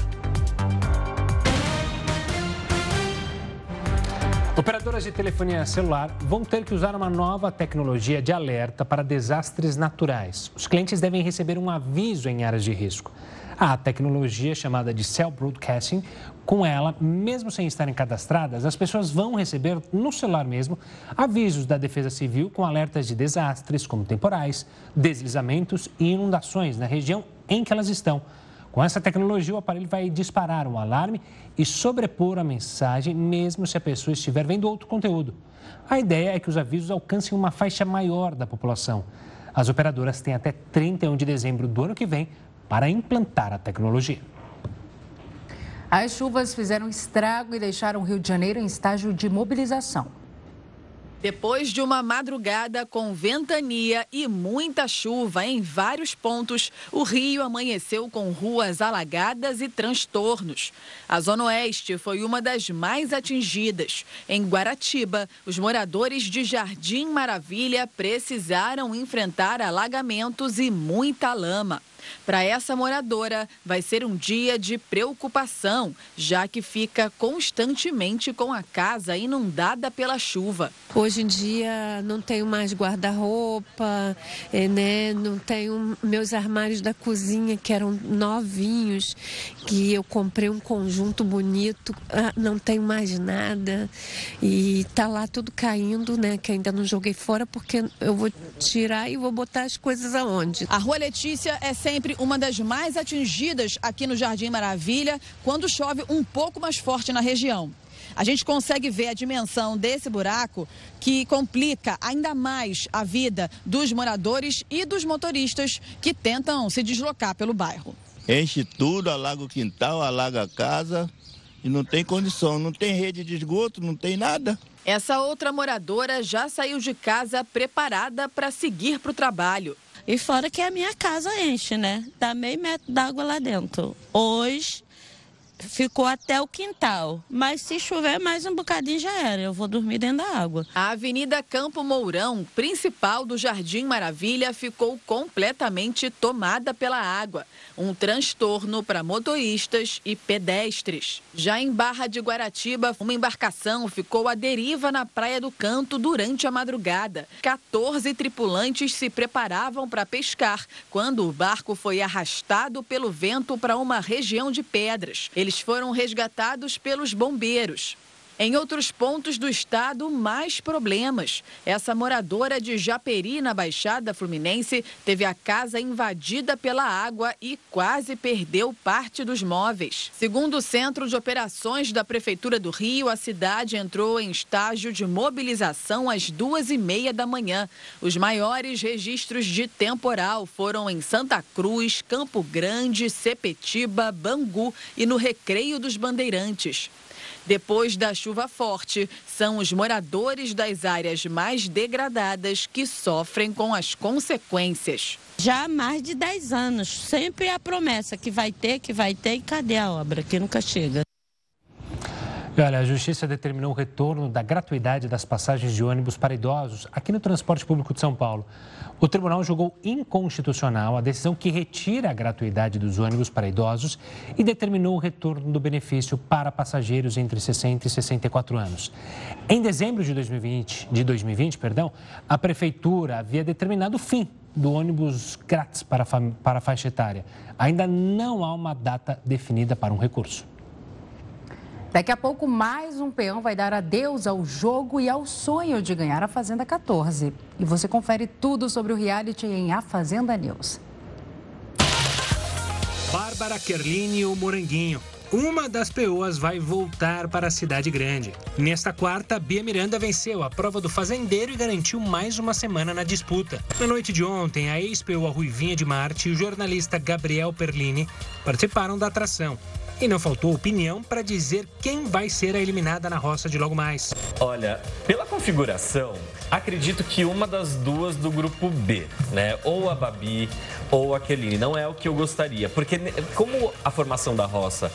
Speaker 2: Operadoras de telefonia celular vão ter que usar uma nova tecnologia de alerta para desastres naturais. Os clientes devem receber um aviso em áreas de risco. A tecnologia chamada de Cell Broadcasting, com ela, mesmo sem estarem cadastradas, as pessoas vão receber no celular mesmo avisos da Defesa Civil com alertas de desastres como temporais, deslizamentos e inundações na região em que elas estão. Com essa tecnologia, o aparelho vai disparar um alarme e sobrepor a mensagem, mesmo se a pessoa estiver vendo outro conteúdo. A ideia é que os avisos alcancem uma faixa maior da população. As operadoras têm até 31 de dezembro do ano que vem para implantar a tecnologia.
Speaker 1: As chuvas fizeram estrago e deixaram o Rio de Janeiro em estágio de mobilização.
Speaker 27: Depois de uma madrugada com ventania e muita chuva em vários pontos, o Rio amanheceu com ruas alagadas e transtornos. A Zona Oeste foi uma das mais atingidas. Em Guaratiba, os moradores de Jardim Maravilha precisaram enfrentar alagamentos e muita lama. Para essa moradora, vai ser um dia de preocupação, já que fica constantemente com a casa inundada pela chuva.
Speaker 28: Hoje em dia não tenho mais guarda-roupa, é, né? não tenho meus armários da cozinha que eram novinhos, que eu comprei um conjunto bonito, ah, não tenho mais nada e tá lá tudo caindo, né? Que ainda não joguei fora porque eu vou tirar e vou botar as coisas aonde.
Speaker 27: A Rua Letícia é sempre sempre uma das mais atingidas aqui no Jardim Maravilha quando chove um pouco mais forte na região. A gente consegue ver a dimensão desse buraco que complica ainda mais a vida dos moradores e dos motoristas que tentam se deslocar pelo bairro.
Speaker 29: Enche tudo, alaga o quintal, alaga a casa e não tem condição, não tem rede de esgoto, não tem nada.
Speaker 27: Essa outra moradora já saiu de casa preparada para seguir para o trabalho.
Speaker 13: E fora que a minha casa enche, né? Dá meio metro d'água lá dentro. Hoje ficou até o quintal. Mas se chover mais um bocadinho já era. Eu vou dormir dentro da água.
Speaker 27: A Avenida Campo Mourão, principal do Jardim Maravilha, ficou completamente tomada pela água. Um transtorno para motoristas e pedestres. Já em Barra de Guaratiba, uma embarcação ficou à deriva na Praia do Canto durante a madrugada. 14 tripulantes se preparavam para pescar quando o barco foi arrastado pelo vento para uma região de pedras. Eles foram resgatados pelos bombeiros. Em outros pontos do estado, mais problemas. Essa moradora de Japeri, na Baixada Fluminense, teve a casa invadida pela água e quase perdeu parte dos móveis. Segundo o Centro de Operações da Prefeitura do Rio, a cidade entrou em estágio de mobilização às duas e meia da manhã. Os maiores registros de temporal foram em Santa Cruz, Campo Grande, Sepetiba, Bangu e no Recreio dos Bandeirantes. Depois da chuva forte, são os moradores das áreas mais degradadas que sofrem com as consequências.
Speaker 13: Já há mais de 10 anos, sempre a promessa que vai ter, que vai ter, e cadê a obra que nunca chega?
Speaker 2: Olha, a Justiça determinou o retorno da gratuidade das passagens de ônibus para idosos aqui no transporte público de São Paulo. O tribunal julgou inconstitucional a decisão que retira a gratuidade dos ônibus para idosos e determinou o retorno do benefício para passageiros entre 60 e 64 anos. Em dezembro de 2020, de 2020 perdão, a prefeitura havia determinado o fim do ônibus grátis para, para a faixa etária. Ainda não há uma data definida para um recurso.
Speaker 1: Daqui a pouco, mais um peão vai dar adeus ao jogo e ao sonho de ganhar a Fazenda 14. E você confere tudo sobre o reality em A Fazenda News.
Speaker 2: Bárbara Kerline e o Moranguinho. Uma das peoas vai voltar para a cidade grande. Nesta quarta, Bia Miranda venceu a prova do fazendeiro e garantiu mais uma semana na disputa. Na noite de ontem, a ex-peoa Ruivinha de Marte e o jornalista Gabriel Perlini participaram da atração. E não faltou opinião para dizer quem vai ser a eliminada na roça de logo mais.
Speaker 30: Olha, pela configuração, acredito que uma das duas do grupo B, né? Ou a Babi ou a Keline. Não é o que eu gostaria. Porque como a formação da roça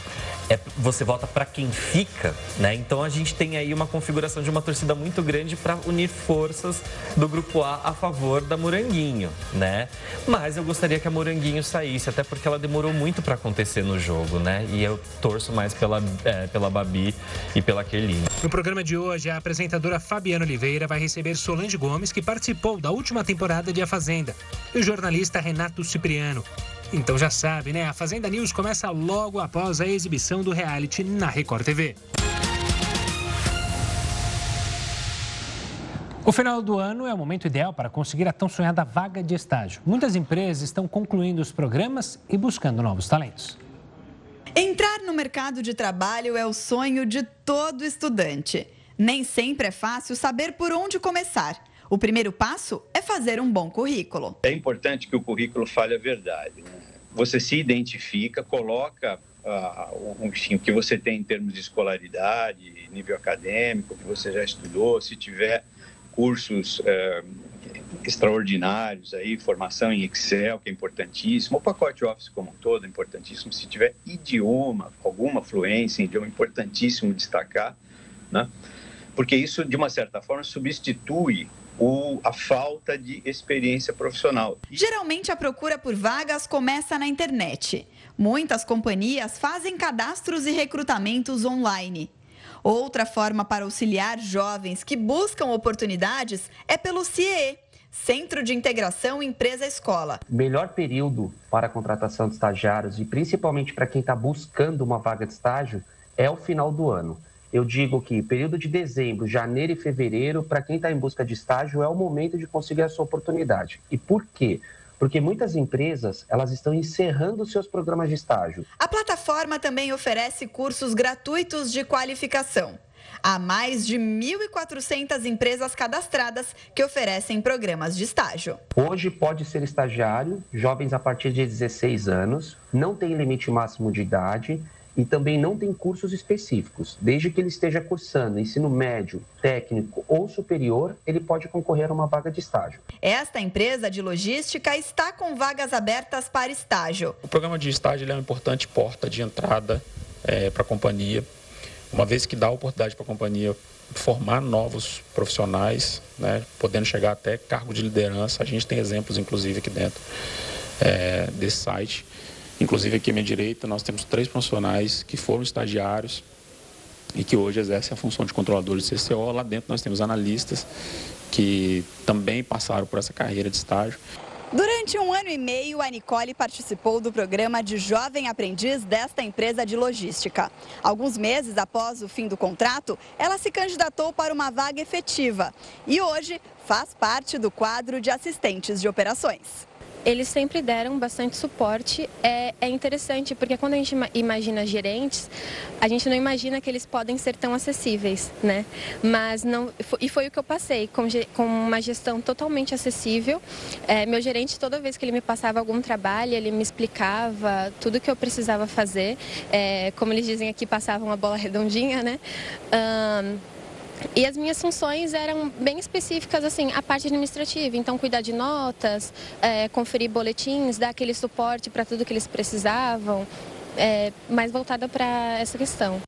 Speaker 30: é você vota para quem fica, né? Então a gente tem aí uma configuração de uma torcida muito grande para unir forças do grupo A a favor da Moranguinho, né? Mas eu gostaria que a Moranguinho saísse, até porque ela demorou muito para acontecer no jogo, né? E eu torço mais pela, é, pela Babi e pela Keline.
Speaker 2: No programa de hoje, a apresentadora Fabiana Oliveira vai receber Solange Gomes, que participou da última temporada de A Fazenda, e o jornalista Renato Cipriano. Então já sabe, né? A Fazenda News começa logo após a exibição do reality na Record TV. O final do ano é o momento ideal para conseguir a tão sonhada vaga de estágio. Muitas empresas estão concluindo os programas e buscando novos talentos.
Speaker 31: Entrar no mercado de trabalho é o sonho de todo estudante. Nem sempre é fácil saber por onde começar. O primeiro passo é fazer um bom currículo.
Speaker 32: É importante que o currículo fale a verdade. Né? Você se identifica, coloca uh, enfim, o que você tem em termos de escolaridade, nível acadêmico, que você já estudou, se tiver cursos é, extraordinários aí, formação em Excel, que é importantíssimo, o pacote Office como um todo é importantíssimo, se tiver idioma, alguma fluência em idioma, importantíssimo destacar, né? Porque isso, de uma certa forma, substitui o, a falta de experiência profissional.
Speaker 31: Geralmente, a procura por vagas começa na internet. Muitas companhias fazem cadastros e recrutamentos online. Outra forma para auxiliar jovens que buscam oportunidades é pelo CIE, Centro de Integração Empresa-Escola.
Speaker 33: Melhor período para a contratação de estagiários e principalmente para quem está buscando uma vaga de estágio é o final do ano. Eu digo que período de dezembro, janeiro e fevereiro, para quem está em busca de estágio, é o momento de conseguir a sua oportunidade. E por quê? Porque muitas empresas elas estão encerrando seus programas de estágio.
Speaker 31: A plataforma também oferece cursos gratuitos de qualificação. Há mais de 1.400 empresas cadastradas que oferecem programas de estágio.
Speaker 33: Hoje pode ser estagiário, jovens a partir de 16 anos, não tem limite máximo de idade e também não tem cursos específicos. Desde que ele esteja cursando ensino médio, técnico ou superior, ele pode concorrer a uma vaga de estágio.
Speaker 31: Esta empresa de logística está com vagas abertas para estágio.
Speaker 34: O programa de estágio é uma importante porta de entrada é, para a companhia uma vez que dá a oportunidade para a companhia formar novos profissionais, né, podendo chegar até cargo de liderança. A gente tem exemplos, inclusive, aqui dentro é, desse site. Inclusive, aqui à minha direita, nós temos três profissionais que foram estagiários e que hoje exercem a função de controladores de CCO. Lá dentro, nós temos analistas que também passaram por essa carreira de estágio.
Speaker 31: Durante um ano e meio, a Nicole participou do programa de jovem aprendiz desta empresa de logística. Alguns meses após o fim do contrato, ela se candidatou para uma vaga efetiva e hoje faz parte do quadro de assistentes de operações
Speaker 35: eles sempre deram bastante suporte. É, é interessante porque quando a gente imagina gerentes, a gente não imagina que eles podem ser tão acessíveis, né? Mas não e foi o que eu passei com, com uma gestão totalmente acessível. É, meu gerente toda vez que ele me passava algum trabalho, ele me explicava tudo que eu precisava fazer. É, como eles dizem aqui, passava uma bola redondinha, né? Um, e as minhas funções eram bem específicas, assim, a parte administrativa. Então, cuidar de notas, é, conferir boletins, dar aquele suporte para tudo que eles precisavam, é, mais voltada para essa questão.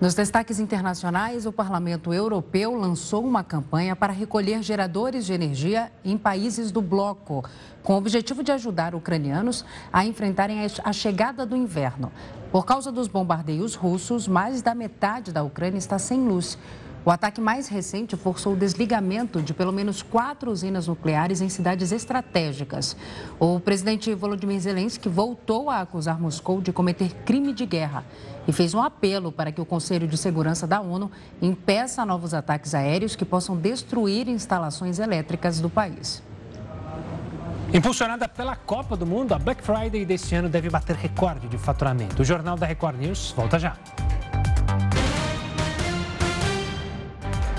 Speaker 1: Nos destaques internacionais, o Parlamento Europeu lançou uma campanha para recolher geradores de energia em países do bloco, com o objetivo de ajudar ucranianos a enfrentarem a chegada do inverno. Por causa dos bombardeios russos, mais da metade da Ucrânia está sem luz. O ataque mais recente forçou o desligamento de pelo menos quatro usinas nucleares em cidades estratégicas. O presidente Volodymyr Zelensky voltou a acusar Moscou de cometer crime de guerra e fez um apelo para que o Conselho de Segurança da ONU impeça novos ataques aéreos que possam destruir instalações elétricas do país.
Speaker 2: Impulsionada pela Copa do Mundo, a Black Friday deste ano deve bater recorde de faturamento. O Jornal da Record News volta já.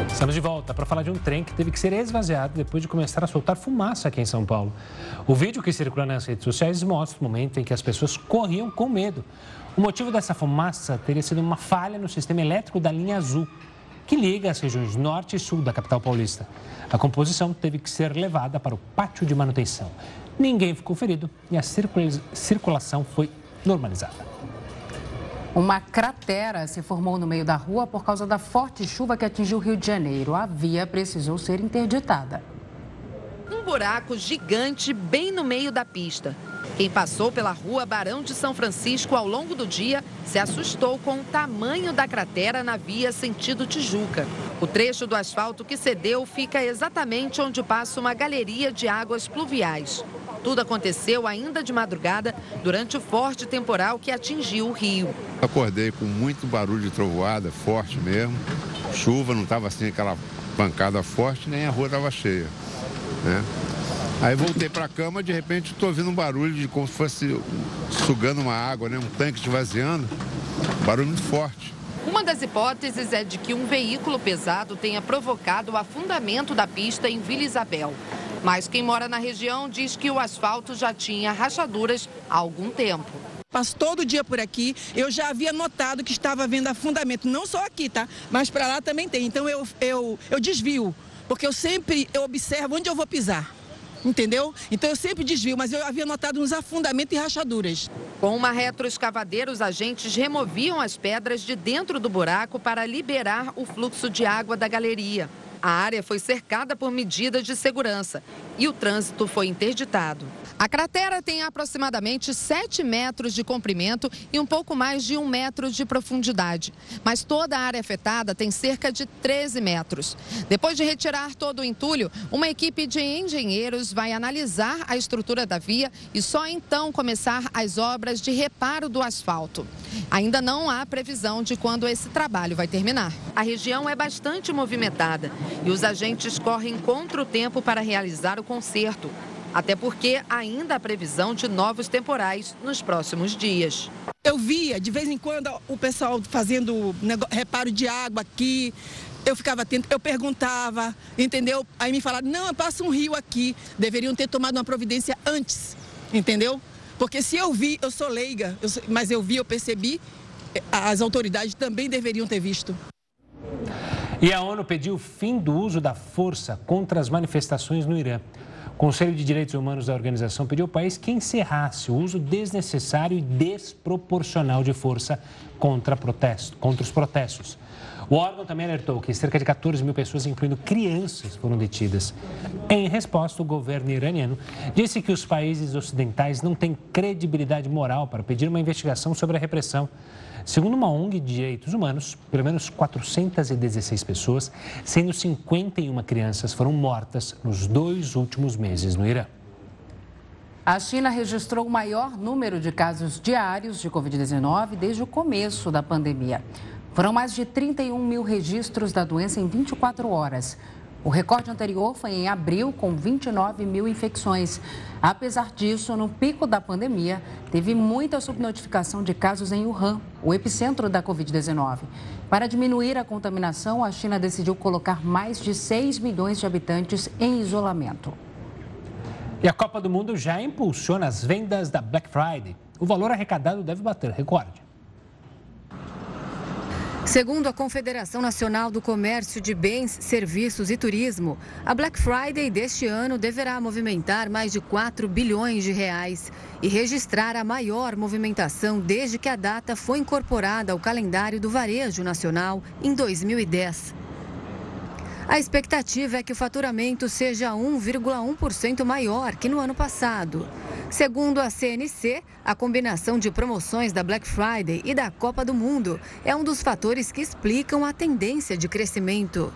Speaker 2: Estamos de volta para falar de um trem que teve que ser esvaziado depois de começar a soltar fumaça aqui em São Paulo. O vídeo que circula nas redes sociais mostra o momento em que as pessoas corriam com medo. O motivo dessa fumaça teria sido uma falha no sistema elétrico da linha azul, que liga as regiões norte e sul da capital paulista. A composição teve que ser levada para o pátio de manutenção. Ninguém ficou ferido e a circulação foi normalizada.
Speaker 1: Uma cratera se formou no meio da rua por causa da forte chuva que atingiu o Rio de Janeiro. A via precisou ser interditada.
Speaker 36: Um buraco gigante bem no meio da pista. Quem passou pela rua Barão de São Francisco ao longo do dia se assustou com o tamanho da cratera na via sentido Tijuca. O trecho do asfalto que cedeu fica exatamente onde passa uma galeria de águas pluviais. Tudo aconteceu ainda de madrugada, durante o forte temporal que atingiu o rio.
Speaker 37: Acordei com muito barulho de trovoada, forte mesmo. Chuva, não estava assim aquela pancada forte, nem a rua estava cheia. Né? Aí voltei para a cama, de repente estou ouvindo um barulho de como se fosse sugando uma água, né? um tanque esvaziando. Barulho muito forte.
Speaker 36: Uma das hipóteses é de que um veículo pesado tenha provocado o afundamento da pista em Vila Isabel. Mas quem mora na região diz que o asfalto já tinha rachaduras há algum tempo.
Speaker 38: passo todo dia por aqui. Eu já havia notado que estava havendo afundamento, não só aqui, tá? Mas para lá também tem. Então eu, eu, eu desvio, porque eu sempre eu observo onde eu vou pisar. Entendeu? Então eu sempre desvio, mas eu havia notado uns afundamentos e rachaduras.
Speaker 36: Com uma retroescavadeira, os agentes removiam as pedras de dentro do buraco para liberar o fluxo de água da galeria. A área foi cercada por medidas de segurança e o trânsito foi interditado. A cratera tem aproximadamente 7 metros de comprimento e um pouco mais de um metro de profundidade. Mas toda a área afetada tem cerca de 13 metros. Depois de retirar todo o entulho, uma equipe de engenheiros vai analisar a estrutura da via e só então começar as obras de reparo do asfalto. Ainda não há previsão de quando esse trabalho vai terminar. A região é bastante movimentada e os agentes correm contra o tempo para realizar o conserto. Até porque ainda há previsão de novos temporais nos próximos dias.
Speaker 38: Eu via de vez em quando o pessoal fazendo reparo de água aqui. Eu ficava atento, eu perguntava, entendeu? Aí me falaram: não, passa um rio aqui. Deveriam ter tomado uma providência antes, entendeu? Porque se eu vi, eu sou leiga, eu mas eu vi, eu percebi, eh, as autoridades também deveriam ter visto.
Speaker 2: E a ONU pediu o fim do uso da força contra as manifestações no Irã. Conselho de Direitos Humanos da organização pediu ao país que encerrasse o uso desnecessário e desproporcional de força contra, protesto, contra os protestos. O órgão também alertou que cerca de 14 mil pessoas, incluindo crianças, foram detidas. Em resposta, o governo iraniano disse que os países ocidentais não têm credibilidade moral para pedir uma investigação sobre a repressão Segundo uma ONG de direitos humanos, pelo menos 416 pessoas, sendo 51 crianças, foram mortas nos dois últimos meses no Irã.
Speaker 1: A China registrou o maior número de casos diários de Covid-19 desde o começo da pandemia. Foram mais de 31 mil registros da doença em 24 horas. O recorde anterior foi em abril, com 29 mil infecções. Apesar disso, no pico da pandemia, teve muita subnotificação de casos em Wuhan, o epicentro da Covid-19. Para diminuir a contaminação, a China decidiu colocar mais de 6 milhões de habitantes em isolamento.
Speaker 2: E a Copa do Mundo já impulsiona as vendas da Black Friday. O valor arrecadado deve bater recorde.
Speaker 10: Segundo a Confederação Nacional do Comércio de Bens, Serviços e Turismo, a Black Friday deste ano deverá movimentar mais de 4 bilhões de reais e registrar a maior movimentação desde que a data foi incorporada ao calendário do varejo nacional em 2010. A expectativa é que o faturamento seja 1,1% maior que no ano passado. Segundo a CNC, a combinação de promoções da Black Friday e da Copa do Mundo é um dos fatores que explicam a tendência de crescimento.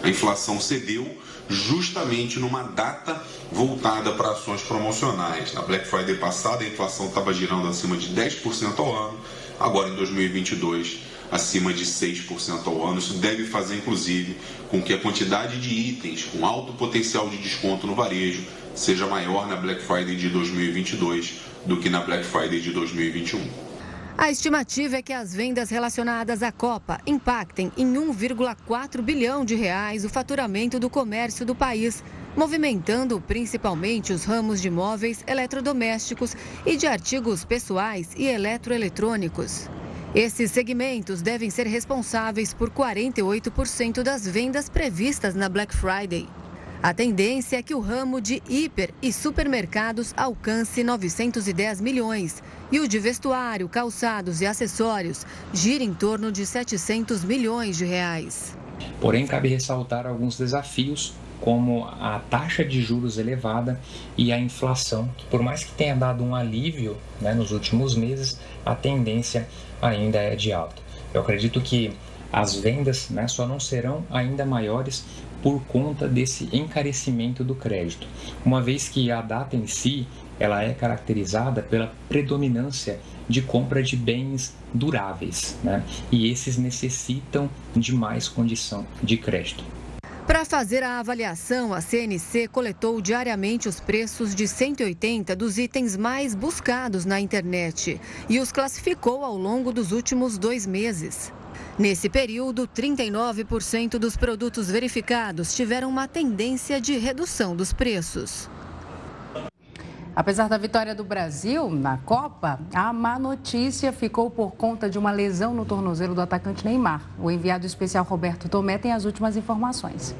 Speaker 39: A inflação cedeu justamente numa data voltada para ações promocionais. Na Black Friday passada, a inflação estava girando acima de 10% ao ano, agora em 2022 acima de 6% ao ano. Isso deve fazer, inclusive, com que a quantidade de itens com alto potencial de desconto no varejo seja maior na Black Friday de 2022 do que na Black Friday de 2021.
Speaker 10: A estimativa é que as vendas relacionadas à Copa impactem em 1,4 bilhão de reais o faturamento do comércio do país, movimentando principalmente os ramos de móveis, eletrodomésticos e de artigos pessoais e eletroeletrônicos. Esses segmentos devem ser responsáveis por 48% das vendas previstas na Black Friday. A tendência é que o ramo de hiper e supermercados alcance 910 milhões e o de vestuário, calçados e acessórios gire em torno de 700 milhões de reais.
Speaker 40: Porém, cabe ressaltar alguns desafios como a taxa de juros elevada e a inflação, que por mais que tenha dado um alívio né, nos últimos meses, a tendência ainda é de alta. Eu acredito que as vendas né, só não serão ainda maiores por conta desse encarecimento do crédito, uma vez que a data em si ela é caracterizada pela predominância de compra de bens duráveis, né? e esses necessitam de mais condição de crédito.
Speaker 10: Para fazer a avaliação, a CNC coletou diariamente os preços de 180 dos itens mais buscados na internet e os classificou ao longo dos últimos dois meses. Nesse período, 39% dos produtos verificados tiveram uma tendência de redução dos preços.
Speaker 1: Apesar da vitória do Brasil na Copa, a má notícia ficou por conta de uma lesão no tornozelo do atacante Neymar. O enviado especial Roberto Tomé tem as últimas informações.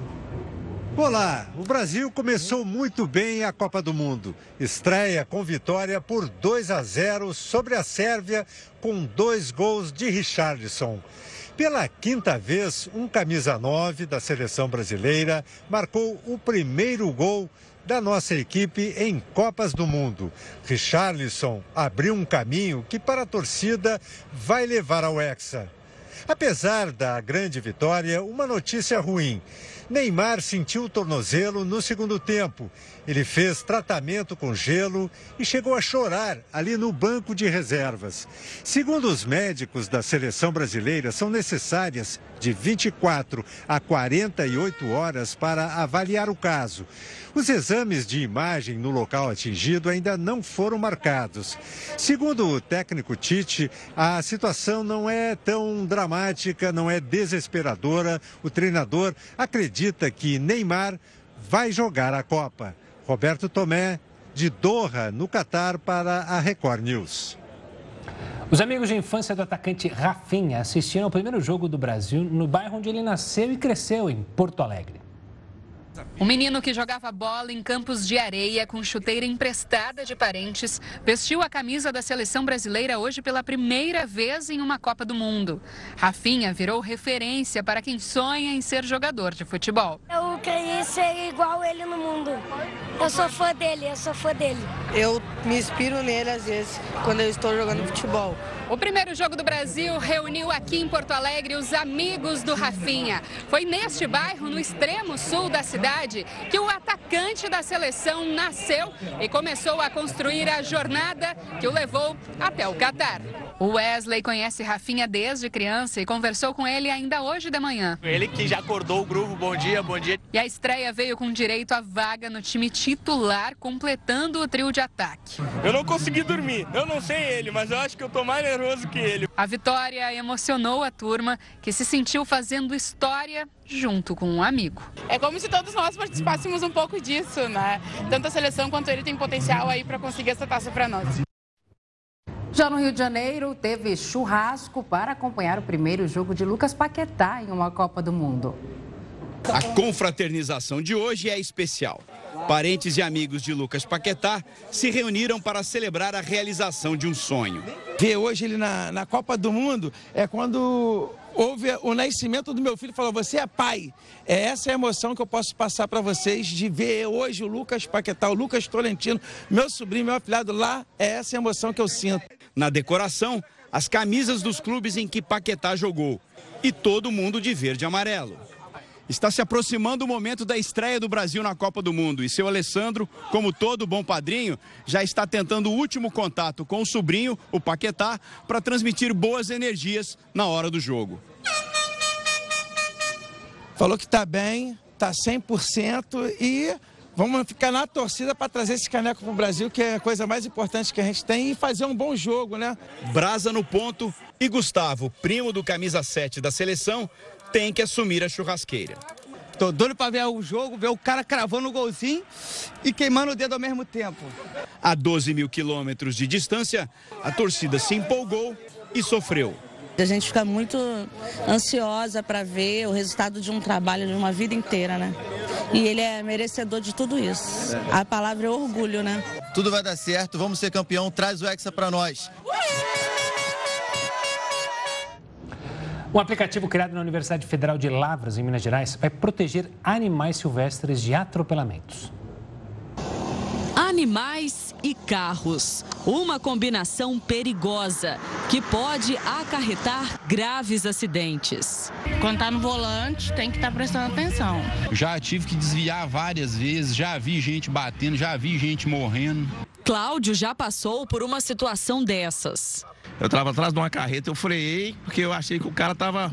Speaker 11: Olá, o Brasil começou muito bem a Copa do Mundo. Estreia com vitória por 2 a 0 sobre a Sérvia, com dois gols de Richarlison. Pela quinta vez, um camisa 9 da seleção brasileira marcou o primeiro gol da nossa equipe em Copas do Mundo. Richarlison abriu um caminho que para a torcida vai levar ao Hexa. Apesar da grande vitória, uma notícia ruim. Neymar sentiu o tornozelo no segundo tempo. Ele fez tratamento com gelo e chegou a chorar ali no banco de reservas. Segundo os médicos da seleção brasileira, são necessárias de 24 a 48 horas para avaliar o caso. Os exames de imagem no local atingido ainda não foram marcados. Segundo o técnico Tite, a situação não é tão dramática, não é desesperadora. O treinador acredita que Neymar vai jogar a Copa. Roberto Tomé, de Doha, no Catar, para a Record News.
Speaker 2: Os amigos de infância do atacante Rafinha assistiram ao primeiro jogo do Brasil no bairro onde ele nasceu e cresceu, em Porto Alegre.
Speaker 41: O menino que jogava bola em campos de areia com chuteira emprestada de parentes vestiu a camisa da seleção brasileira hoje pela primeira vez em uma Copa do Mundo. Rafinha virou referência para quem sonha em ser jogador de futebol.
Speaker 42: Eu queria ser igual ele no mundo. Eu sou fã dele, eu sou fã dele.
Speaker 43: Eu me inspiro nele às vezes quando eu estou jogando futebol.
Speaker 41: O primeiro jogo do Brasil reuniu aqui em Porto Alegre os amigos do Rafinha. Foi neste bairro, no extremo sul da cidade, que o atacante da seleção nasceu e começou a construir a jornada que o levou até o Catar. O Wesley conhece Rafinha desde criança e conversou com ele ainda hoje de manhã.
Speaker 44: Ele que já acordou o grupo, bom dia, bom dia.
Speaker 41: E a estreia veio com direito à vaga no time titular, completando o trio de ataque.
Speaker 44: Eu não consegui dormir, eu não sei ele, mas eu acho que eu tô mais nervoso que ele.
Speaker 41: A vitória emocionou a turma, que se sentiu fazendo história junto com um amigo.
Speaker 14: É como se todos nós participássemos um pouco disso, né? Tanto a seleção quanto ele tem potencial aí para conseguir essa taça para nós.
Speaker 1: Já no Rio de Janeiro, teve churrasco para acompanhar o primeiro jogo de Lucas Paquetá em uma Copa do Mundo.
Speaker 8: A confraternização de hoje é especial. Parentes e amigos de Lucas Paquetá se reuniram para celebrar a realização de um sonho.
Speaker 40: Ver hoje ele na, na Copa do Mundo é quando houve o nascimento do meu filho, falou: Você é pai. É essa a emoção que eu posso passar para vocês de ver hoje o Lucas Paquetá, o Lucas Tolentino, meu sobrinho, meu afilhado lá. É essa a emoção que eu sinto.
Speaker 8: Na decoração, as camisas dos clubes em que Paquetá jogou. E todo mundo de verde e amarelo. Está se aproximando o momento da estreia do Brasil na Copa do Mundo e seu Alessandro, como todo bom padrinho, já está tentando o último contato com o sobrinho, o Paquetá, para transmitir boas energias na hora do jogo.
Speaker 40: Falou que está bem, está 100% e vamos ficar na torcida para trazer esse caneco para o Brasil, que é a coisa mais importante que a gente tem, e fazer um bom jogo, né?
Speaker 8: Brasa no ponto e Gustavo, primo do camisa 7 da seleção, tem que assumir a churrasqueira.
Speaker 45: Tô doido para ver o jogo, ver o cara cravando o golzinho e queimando o dedo ao mesmo tempo.
Speaker 8: A 12 mil quilômetros de distância, a torcida se empolgou e sofreu.
Speaker 13: A gente fica muito ansiosa para ver o resultado de um trabalho de uma vida inteira, né? E ele é merecedor de tudo isso. A palavra é orgulho, né?
Speaker 16: Tudo vai dar certo, vamos ser campeão, traz o Hexa para nós.
Speaker 2: Um aplicativo criado na Universidade Federal de Lavras, em Minas Gerais, vai proteger animais silvestres de atropelamentos.
Speaker 46: Animais e carros. Uma combinação perigosa que pode acarretar graves acidentes.
Speaker 43: Quando tá no volante, tem que estar tá prestando atenção.
Speaker 47: Já tive que desviar várias vezes, já vi gente batendo, já vi gente morrendo.
Speaker 46: Cláudio já passou por uma situação dessas.
Speaker 47: Eu estava atrás de uma carreta, eu freiei, porque eu achei que o cara estava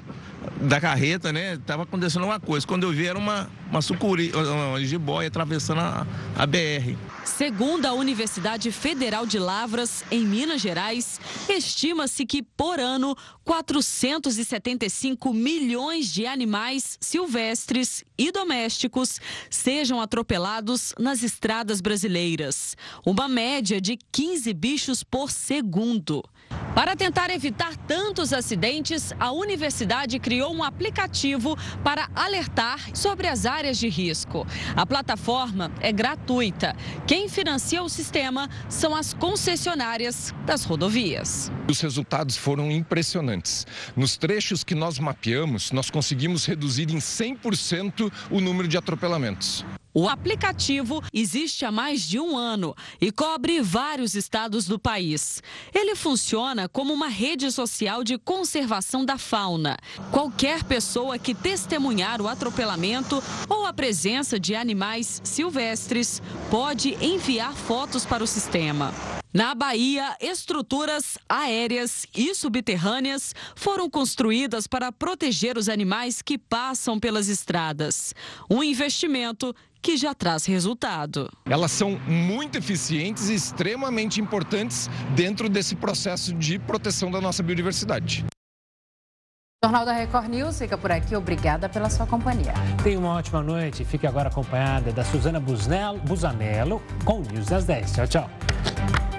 Speaker 47: da carreta, né? Tava acontecendo uma coisa. Quando eu vi, era uma, uma sucuri, uma jiboia atravessando a, a BR.
Speaker 46: Segundo a Universidade Federal de Lavras, em Minas Gerais, estima-se que por ano 475 milhões de animais silvestres e domésticos sejam atropelados nas estradas brasileiras, uma média de 15 bichos por segundo. Para tentar evitar tantos acidentes, a universidade criou um aplicativo para alertar sobre as áreas de risco. A plataforma é gratuita. Quem financia o sistema são as concessionárias das rodovias.
Speaker 15: Os resultados foram impressionantes. Nos trechos que nós mapeamos, nós conseguimos reduzir em 100% o número de atropelamentos.
Speaker 46: O aplicativo existe há mais de um ano e cobre vários estados do país. Ele funciona como uma rede social de conservação da fauna. Qualquer pessoa que testemunhar o atropelamento ou a presença de animais silvestres pode enviar fotos para o sistema. Na Bahia, estruturas aéreas e subterrâneas foram construídas para proteger os animais que passam pelas estradas. Um investimento que já traz resultado.
Speaker 15: Elas são muito eficientes e extremamente importantes dentro desse processo de proteção da nossa biodiversidade.
Speaker 1: O Jornal da Record News fica por aqui. Obrigada pela sua companhia.
Speaker 2: Tenha uma ótima noite. Fique agora acompanhada da Suzana Busanello com o News das 10. Tchau, tchau.